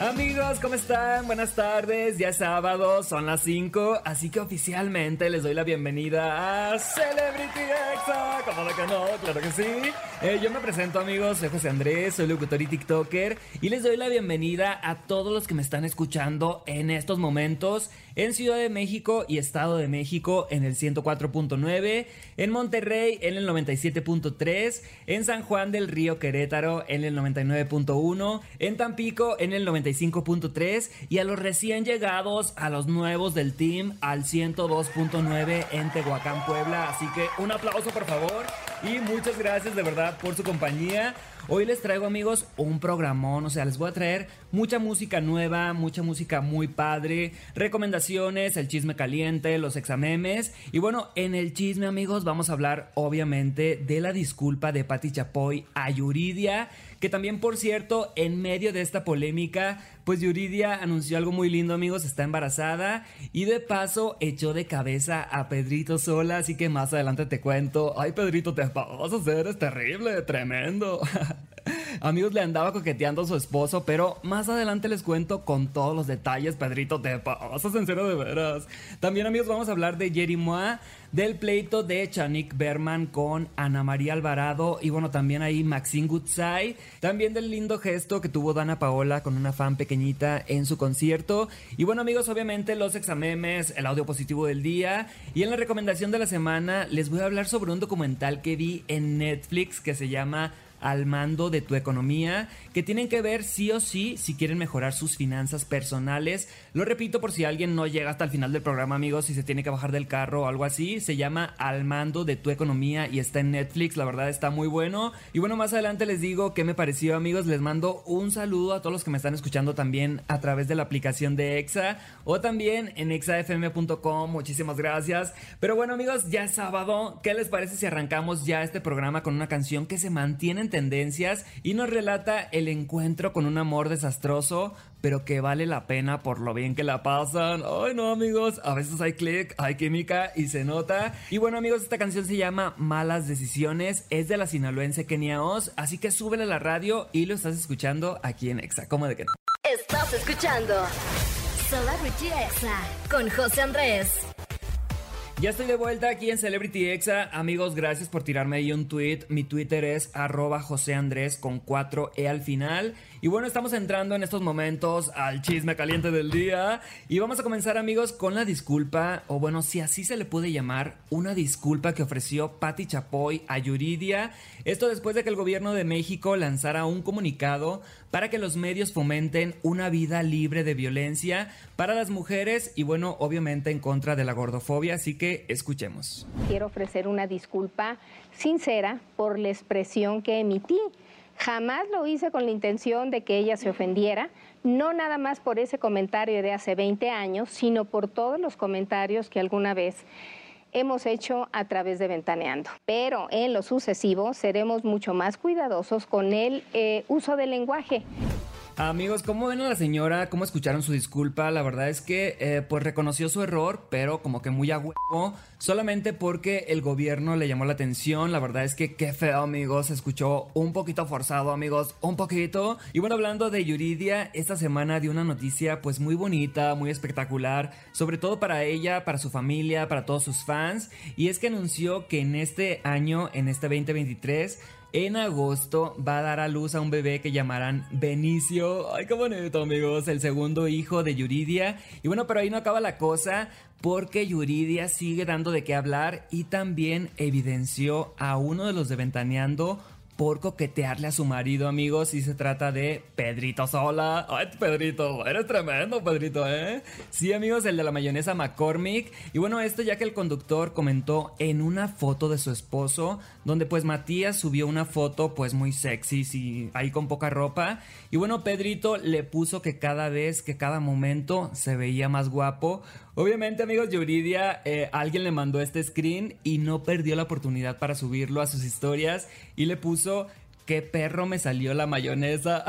Amigos, ¿cómo están? Buenas tardes, ya es sábado, son las 5, así que oficialmente les doy la bienvenida a Celebrity Exa. ¿Cómo de que no? Claro que sí. Eh, yo me presento, amigos, soy José Andrés, soy locutor y TikToker y les doy la bienvenida a todos los que me están escuchando en estos momentos en Ciudad de México y Estado de México en el 104.9, en Monterrey en el 97.3, en San Juan del Río Querétaro en el 99.1, en Tampico en el 95.3 y a los recién llegados, a los nuevos del team al 102.9 en Tehuacán, Puebla. Así que un aplauso por favor y muchas gracias de verdad por su compañía. Hoy les traigo amigos un programón, o sea, les voy a traer mucha música nueva, mucha música muy padre, recomendaciones, el chisme caliente, los examemes y bueno, en el chisme amigos vamos a hablar obviamente de la disculpa de Patti Chapoy a Yuridia, que también por cierto, en medio de esta polémica, pues Yuridia anunció algo muy lindo amigos, está embarazada y de paso echó de cabeza a Pedrito sola, así que más adelante te cuento, ay Pedrito, te vas a hacer, es terrible, tremendo. Amigos, le andaba coqueteando a su esposo, pero más adelante les cuento con todos los detalles, Pedrito, te pasas en serio de veras. También, amigos, vamos a hablar de Jerry Moa, del pleito de Chanik Berman con Ana María Alvarado y bueno, también ahí Maxine Goodside, también del lindo gesto que tuvo Dana Paola con una fan pequeñita en su concierto. Y bueno, amigos, obviamente los examemes, el audio positivo del día y en la recomendación de la semana les voy a hablar sobre un documental que vi en Netflix que se llama al mando de tu economía, que tienen que ver sí o sí si quieren mejorar sus finanzas personales. Lo repito por si alguien no llega hasta el final del programa, amigos, si se tiene que bajar del carro o algo así, se llama Al mando de tu economía y está en Netflix, la verdad está muy bueno. Y bueno, más adelante les digo qué me pareció, amigos, les mando un saludo a todos los que me están escuchando también a través de la aplicación de Exa o también en exafm.com, muchísimas gracias. Pero bueno, amigos, ya es sábado, ¿qué les parece si arrancamos ya este programa con una canción que se mantiene tendencias y nos relata el encuentro con un amor desastroso, pero que vale la pena por lo bien que la pasan. Ay, no, amigos, a veces hay click, hay química y se nota. Y bueno, amigos, esta canción se llama Malas Decisiones, es de la sinaloense Kenia Oz, así que súbele a la radio y lo estás escuchando aquí en Exa. ¿Cómo de que no? Estás escuchando Celebrity Exa con José Andrés. Ya estoy de vuelta aquí en Celebrity Exa. Amigos, gracias por tirarme ahí un tweet. Mi Twitter es arroba José Andrés con 4E al final. Y bueno, estamos entrando en estos momentos al chisme caliente del día. Y vamos a comenzar, amigos, con la disculpa, o bueno, si así se le puede llamar, una disculpa que ofreció Patti Chapoy a Yuridia. Esto después de que el gobierno de México lanzara un comunicado para que los medios fomenten una vida libre de violencia para las mujeres y bueno, obviamente en contra de la gordofobia. Así que escuchemos. Quiero ofrecer una disculpa sincera por la expresión que emití. Jamás lo hice con la intención de que ella se ofendiera, no nada más por ese comentario de hace 20 años, sino por todos los comentarios que alguna vez hemos hecho a través de Ventaneando. Pero en lo sucesivo seremos mucho más cuidadosos con el eh, uso del lenguaje. Amigos, ¿cómo ven a la señora? ¿Cómo escucharon su disculpa? La verdad es que eh, pues reconoció su error, pero como que muy a huevo, solamente porque el gobierno le llamó la atención. La verdad es que qué feo, amigos, se escuchó un poquito forzado, amigos, un poquito. Y bueno, hablando de Yuridia, esta semana dio una noticia pues muy bonita, muy espectacular, sobre todo para ella, para su familia, para todos sus fans. Y es que anunció que en este año, en este 2023, en agosto va a dar a luz a un bebé que llamarán Benicio. Ay, qué bonito, amigos. El segundo hijo de Yuridia. Y bueno, pero ahí no acaba la cosa. Porque Yuridia sigue dando de qué hablar y también evidenció a uno de los de Ventaneando por coquetearle a su marido, amigos, y se trata de Pedrito Sola. Ay, Pedrito, eres tremendo, Pedrito, ¿eh? Sí, amigos, el de la mayonesa McCormick. Y bueno, esto ya que el conductor comentó en una foto de su esposo, donde pues Matías subió una foto pues muy sexy, sí, ahí con poca ropa. Y bueno, Pedrito le puso que cada vez, que cada momento se veía más guapo. Obviamente, amigos, Yuridia, eh, alguien le mandó este screen y no perdió la oportunidad para subirlo a sus historias y le puso qué perro me salió la mayonesa.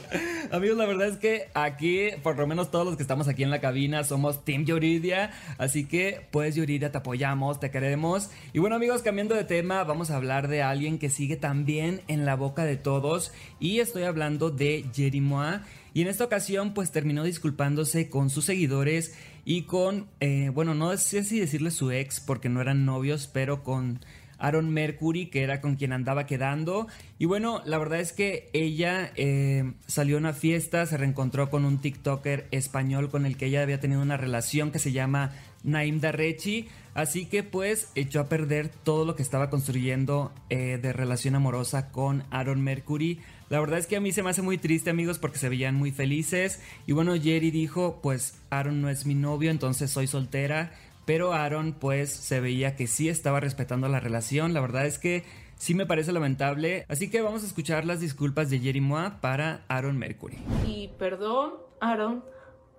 amigos, la verdad es que aquí, por lo menos todos los que estamos aquí en la cabina, somos Team Yuridia. Así que, pues, Yuridia, te apoyamos, te queremos. Y bueno, amigos, cambiando de tema, vamos a hablar de alguien que sigue también en la boca de todos. Y estoy hablando de Jerimois. Y en esta ocasión, pues terminó disculpándose con sus seguidores y con, eh, bueno, no sé si decirle su ex porque no eran novios, pero con Aaron Mercury, que era con quien andaba quedando. Y bueno, la verdad es que ella eh, salió a una fiesta, se reencontró con un TikToker español con el que ella había tenido una relación que se llama Naim Darrechi. Así que pues echó a perder todo lo que estaba construyendo eh, de relación amorosa con Aaron Mercury. La verdad es que a mí se me hace muy triste, amigos, porque se veían muy felices. Y bueno, Jerry dijo, pues Aaron no es mi novio, entonces soy soltera. Pero Aaron, pues, se veía que sí estaba respetando la relación. La verdad es que sí me parece lamentable. Así que vamos a escuchar las disculpas de Jerry Moa para Aaron Mercury. Y perdón, Aaron,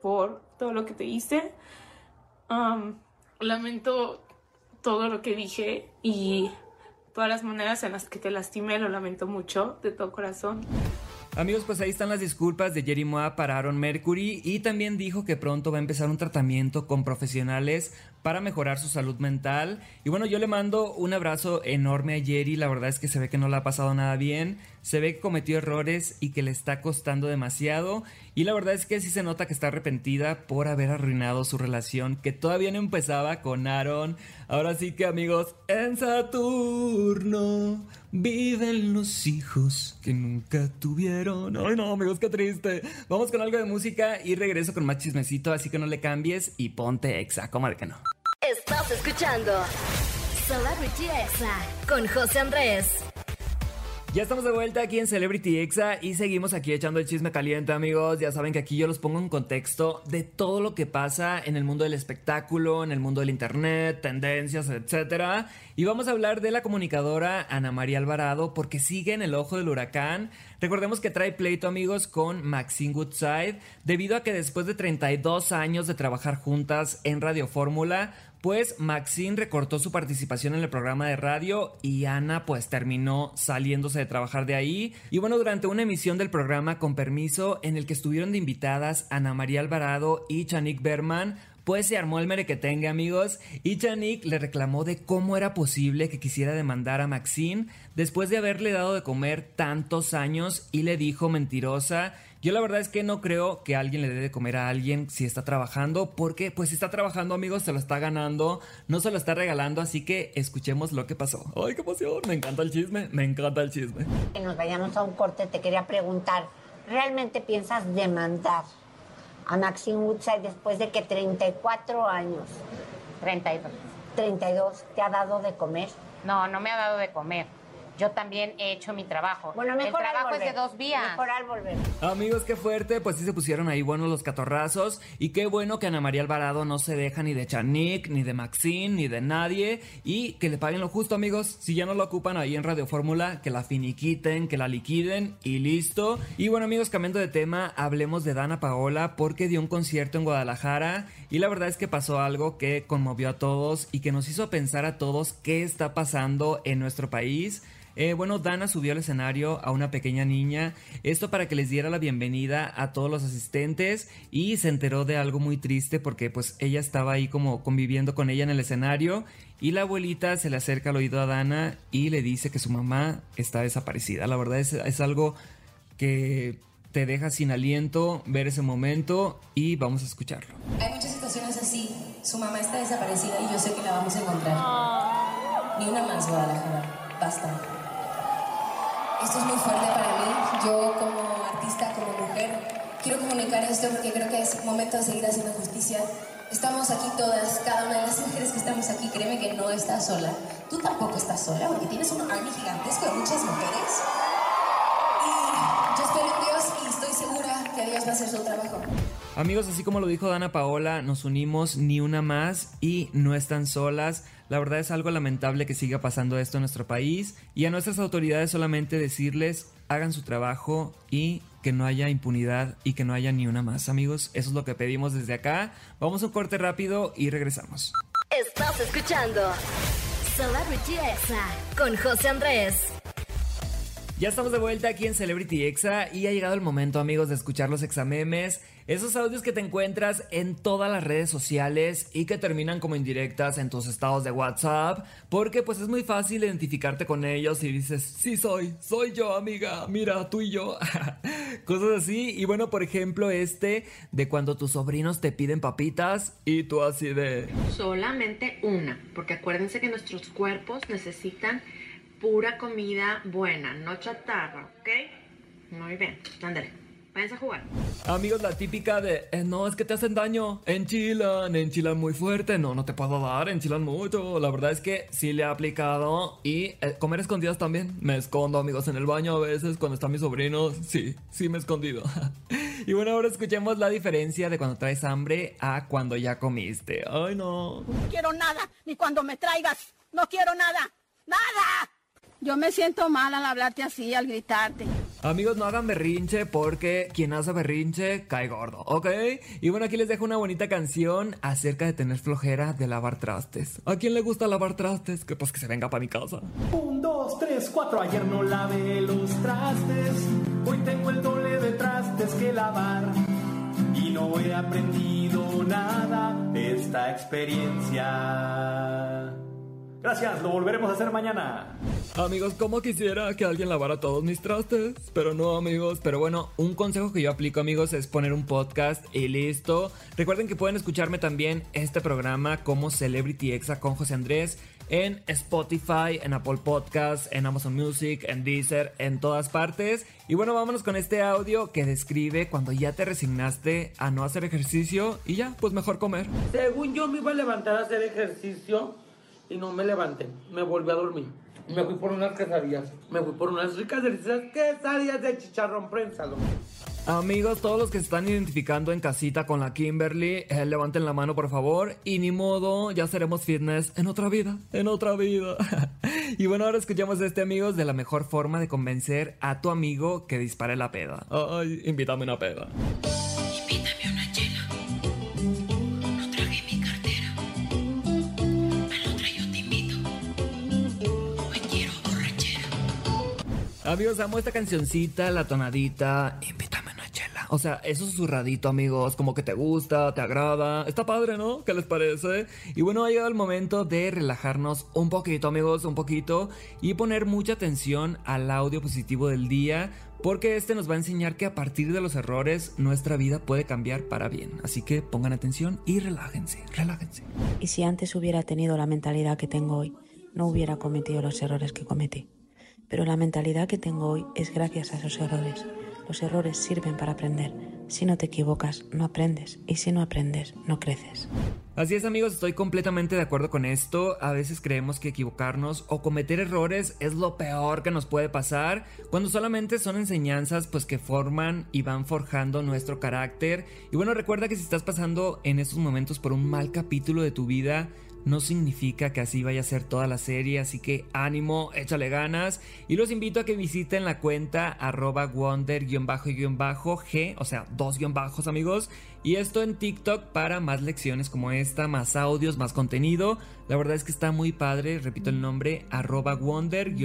por todo lo que te hice. lamento todo lo que dije y todas las maneras en las que te lastimé, lo lamento mucho de todo corazón. Amigos, pues ahí están las disculpas de Jerry Moa para Aaron Mercury y también dijo que pronto va a empezar un tratamiento con profesionales para mejorar su salud mental. Y bueno, yo le mando un abrazo enorme a Jerry, la verdad es que se ve que no le ha pasado nada bien, se ve que cometió errores y que le está costando demasiado. Y la verdad es que sí se nota que está arrepentida por haber arruinado su relación, que todavía no empezaba con Aaron. Ahora sí que amigos, en Saturno viven los hijos que nunca tuvieron. Ay no, amigos, qué triste. Vamos con algo de música y regreso con más chismecito, así que no le cambies y ponte exa, ¿cómo de que no? Estás escuchando Celebrity Exa con José Andrés. Ya estamos de vuelta aquí en Celebrity Exa y seguimos aquí echando el chisme caliente, amigos. Ya saben que aquí yo los pongo en contexto de todo lo que pasa en el mundo del espectáculo, en el mundo del internet, tendencias, etc. Y vamos a hablar de la comunicadora Ana María Alvarado porque sigue en el ojo del huracán. Recordemos que trae pleito, amigos, con Maxine Woodside debido a que después de 32 años de trabajar juntas en Radio Fórmula, pues Maxine recortó su participación en el programa de radio y Ana pues terminó saliéndose de trabajar de ahí. Y bueno, durante una emisión del programa con permiso en el que estuvieron de invitadas Ana María Alvarado y Chanik Berman, pues se armó el merequetengue, amigos, y Chanik le reclamó de cómo era posible que quisiera demandar a Maxine después de haberle dado de comer tantos años y le dijo mentirosa yo la verdad es que no creo que alguien le dé de comer a alguien si está trabajando, porque pues si está trabajando amigos se lo está ganando, no se lo está regalando, así que escuchemos lo que pasó. ¡Ay, qué emoción! Me encanta el chisme, me encanta el chisme. Que nos vayamos a un corte, te quería preguntar, ¿realmente piensas demandar a Maxine Woodside después de que 34 años, 32. 32, te ha dado de comer? No, no me ha dado de comer yo también he hecho mi trabajo. Bueno, mejor El trabajo es de dos vías. Mejor al volver. Amigos, qué fuerte, pues sí se pusieron ahí buenos los catorrazos y qué bueno que Ana María Alvarado no se deja ni de Chanik, ni de Maxine, ni de nadie y que le paguen lo justo, amigos. Si ya no lo ocupan ahí en Radio Fórmula, que la finiquiten, que la liquiden y listo. Y bueno, amigos, cambiando de tema, hablemos de Dana Paola porque dio un concierto en Guadalajara y la verdad es que pasó algo que conmovió a todos y que nos hizo pensar a todos qué está pasando en nuestro país. Eh, bueno, Dana subió al escenario a una pequeña niña, esto para que les diera la bienvenida a todos los asistentes y se enteró de algo muy triste porque pues ella estaba ahí como conviviendo con ella en el escenario y la abuelita se le acerca al oído a Dana y le dice que su mamá está desaparecida. La verdad es, es algo que te deja sin aliento ver ese momento y vamos a escucharlo. Hay muchas situaciones así. Su mamá está desaparecida y yo sé que la vamos a encontrar. Ni una más, Guadalajara. Basta. Esto es muy fuerte para mí. Yo como artista, como mujer, quiero comunicar esto porque creo que es momento de seguir haciendo justicia. Estamos aquí todas, cada una de las mujeres que estamos aquí, créeme que no estás sola. Tú tampoco estás sola porque tienes un army gigantesco de muchas mujeres. Segura que Dios va a hacer su trabajo. Amigos, así como lo dijo Dana Paola, nos unimos ni una más y no están solas. La verdad es algo lamentable que siga pasando esto en nuestro país y a nuestras autoridades solamente decirles hagan su trabajo y que no haya impunidad y que no haya ni una más, amigos. Eso es lo que pedimos desde acá. Vamos a un corte rápido y regresamos. Estás escuchando Celebrity Exa con José Andrés. Ya estamos de vuelta aquí en Celebrity Exa y ha llegado el momento, amigos, de escuchar los examemes. Esos audios que te encuentras en todas las redes sociales y que terminan como indirectas en tus estados de WhatsApp, porque pues es muy fácil identificarte con ellos y dices, sí soy, soy yo, amiga, mira, tú y yo. Cosas así. Y bueno, por ejemplo, este de cuando tus sobrinos te piden papitas y tú así de... Solamente una, porque acuérdense que nuestros cuerpos necesitan pura comida buena, no chatarra, ¿ok? Muy bien, ándale. Váyanse a jugar. Amigos, la típica de, eh, no, es que te hacen daño. Enchilan, enchilan muy fuerte. No, no te puedo dar, enchilan mucho. La verdad es que sí le he aplicado. Y eh, comer escondidas también. Me escondo, amigos, en el baño a veces cuando están mis sobrinos. Sí, sí me he escondido. y bueno, ahora escuchemos la diferencia de cuando traes hambre a cuando ya comiste. Ay, no. No quiero nada, ni cuando me traigas. No quiero nada. ¡Nada! Yo me siento mal al hablarte así, al gritarte. Amigos, no hagan berrinche porque quien hace berrinche cae gordo, ¿ok? Y bueno, aquí les dejo una bonita canción acerca de tener flojera de lavar trastes. ¿A quién le gusta lavar trastes? Que pues que se venga para mi casa. Un, dos, tres, cuatro. Ayer no lavé los trastes. Hoy tengo el doble de trastes que lavar. Y no he aprendido nada de esta experiencia. Gracias, lo volveremos a hacer mañana. Amigos, como quisiera que alguien lavara todos mis trastes, pero no, amigos. Pero bueno, un consejo que yo aplico, amigos, es poner un podcast y listo. Recuerden que pueden escucharme también este programa como Celebrity Exa con José Andrés en Spotify, en Apple Podcasts, en Amazon Music, en Deezer, en todas partes. Y bueno, vámonos con este audio que describe cuando ya te resignaste a no hacer ejercicio y ya, pues mejor comer. Según yo me iba a levantar a hacer ejercicio y no me levanté, me volví a dormir. Me fui por unas quesadillas, me fui por unas ricas deliciosas quesadillas de chicharrón prénsalo. Amigos, todos los que se están identificando en casita con la Kimberly, eh, levanten la mano por favor. Y ni modo, ya seremos fitness en otra vida, en otra vida. y bueno, ahora escuchamos a este amigos de la mejor forma de convencer a tu amigo que dispare la peda. Ay, invítame una peda. Amigos, amo esta cancioncita, la tonadita. Invítame una chela. O sea, eso susurradito, amigos, como que te gusta, te agrada. Está padre, ¿no? ¿Qué les parece? Y bueno, ha llegado el momento de relajarnos un poquito, amigos, un poquito. Y poner mucha atención al audio positivo del día. Porque este nos va a enseñar que a partir de los errores nuestra vida puede cambiar para bien. Así que pongan atención y relájense, relájense. Y si antes hubiera tenido la mentalidad que tengo hoy, no hubiera cometido los errores que cometí. Pero la mentalidad que tengo hoy es gracias a esos errores. Los errores sirven para aprender. Si no te equivocas, no aprendes. Y si no aprendes, no creces. Así es amigos, estoy completamente de acuerdo con esto. A veces creemos que equivocarnos o cometer errores es lo peor que nos puede pasar, cuando solamente son enseñanzas pues que forman y van forjando nuestro carácter. Y bueno, recuerda que si estás pasando en estos momentos por un mal capítulo de tu vida, no significa que así vaya a ser toda la serie, así que ánimo, échale ganas. Y los invito a que visiten la cuenta arroba wonder-g, o sea, dos guion bajos amigos, y esto en TikTok para más lecciones como esta, más audios, más contenido. La verdad es que está muy padre, repito el nombre, arroba wonder-g.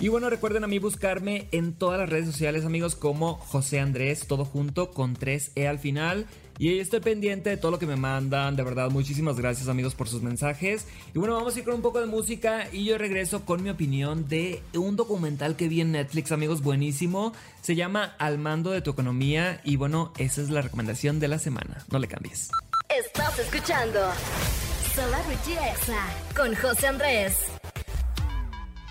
Y bueno, recuerden a mí buscarme en todas las redes sociales amigos como José Andrés, todo junto con 3E al final. Y ahí estoy pendiente de todo lo que me mandan. De verdad, muchísimas gracias amigos por sus mensajes. Y bueno, vamos a ir con un poco de música y yo regreso con mi opinión de un documental que vi en Netflix, amigos, buenísimo. Se llama Al mando de tu economía y bueno, esa es la recomendación de la semana. No le cambies. Estás escuchando Celebrity Exa con José Andrés.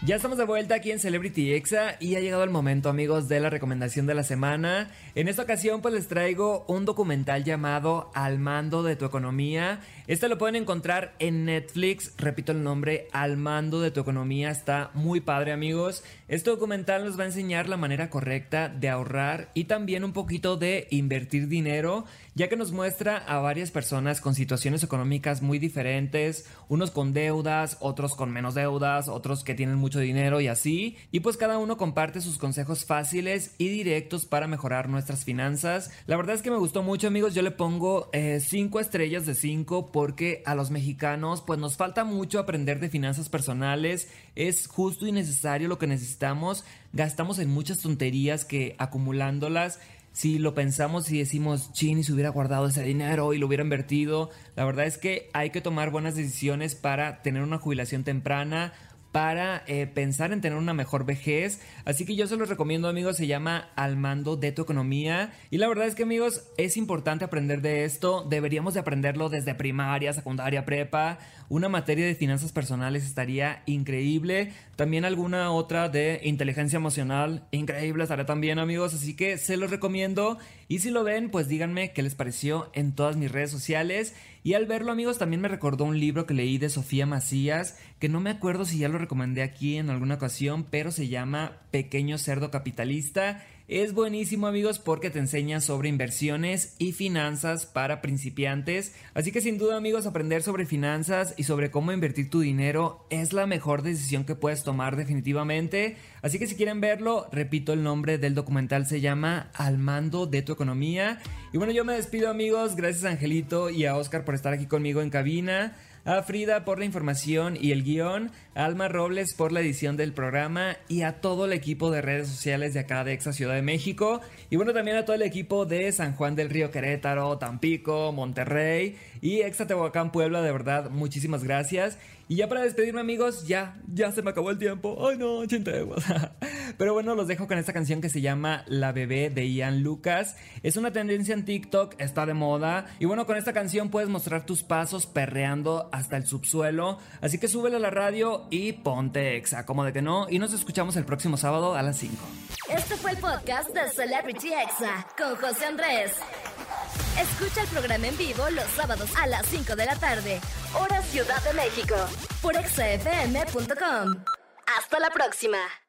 Ya estamos de vuelta aquí en Celebrity Exa y ha llegado el momento amigos de la recomendación de la semana. En esta ocasión pues les traigo un documental llamado Al mando de tu economía. Este lo pueden encontrar en Netflix, repito el nombre, Al mando de tu economía. Está muy padre amigos. Este documental nos va a enseñar la manera correcta de ahorrar y también un poquito de invertir dinero, ya que nos muestra a varias personas con situaciones económicas muy diferentes, unos con deudas, otros con menos deudas, otros que tienen mucho mucho dinero y así. Y pues cada uno comparte sus consejos fáciles y directos para mejorar nuestras finanzas. La verdad es que me gustó mucho amigos, yo le pongo 5 estrellas de 5 porque a los mexicanos pues nos falta mucho aprender de finanzas personales. Es justo y necesario lo que necesitamos. Gastamos en muchas tonterías que acumulándolas si lo pensamos y decimos, chin, si hubiera guardado ese dinero y lo hubiera invertido, la verdad es que hay que tomar buenas decisiones para tener una jubilación temprana para eh, pensar en tener una mejor vejez. Así que yo se los recomiendo amigos, se llama Al mando de tu economía. Y la verdad es que amigos, es importante aprender de esto. Deberíamos de aprenderlo desde primaria, secundaria, prepa. Una materia de finanzas personales estaría increíble. También alguna otra de inteligencia emocional, increíble estará también amigos. Así que se los recomiendo. Y si lo ven, pues díganme qué les pareció en todas mis redes sociales. Y al verlo amigos también me recordó un libro que leí de Sofía Macías, que no me acuerdo si ya lo recomendé aquí en alguna ocasión, pero se llama Pequeño Cerdo Capitalista. Es buenísimo amigos porque te enseña sobre inversiones y finanzas para principiantes. Así que sin duda amigos aprender sobre finanzas y sobre cómo invertir tu dinero es la mejor decisión que puedes tomar definitivamente. Así que si quieren verlo, repito el nombre del documental se llama Al mando de tu economía. Y bueno yo me despido amigos, gracias a Angelito y a Oscar por estar aquí conmigo en cabina a Frida por la información y el guion, Alma Robles por la edición del programa y a todo el equipo de redes sociales de acá de Exa Ciudad de México. Y bueno, también a todo el equipo de San Juan del Río Querétaro, Tampico, Monterrey y Exa Tehuacán Puebla. De verdad, muchísimas gracias. Y ya para despedirme amigos, ya, ya se me acabó el tiempo. Ay no, chinteguas. Pero bueno, los dejo con esta canción que se llama La bebé de Ian Lucas. Es una tendencia en TikTok, está de moda. Y bueno, con esta canción puedes mostrar tus pasos perreando hasta el subsuelo. Así que súbele a la radio y ponte exa, como de que no. Y nos escuchamos el próximo sábado a las 5. Este fue el podcast de Celebrity Exa con José Andrés. Escucha el programa en vivo los sábados a las 5 de la tarde, hora Ciudad de México, por exafm.com. Hasta la próxima.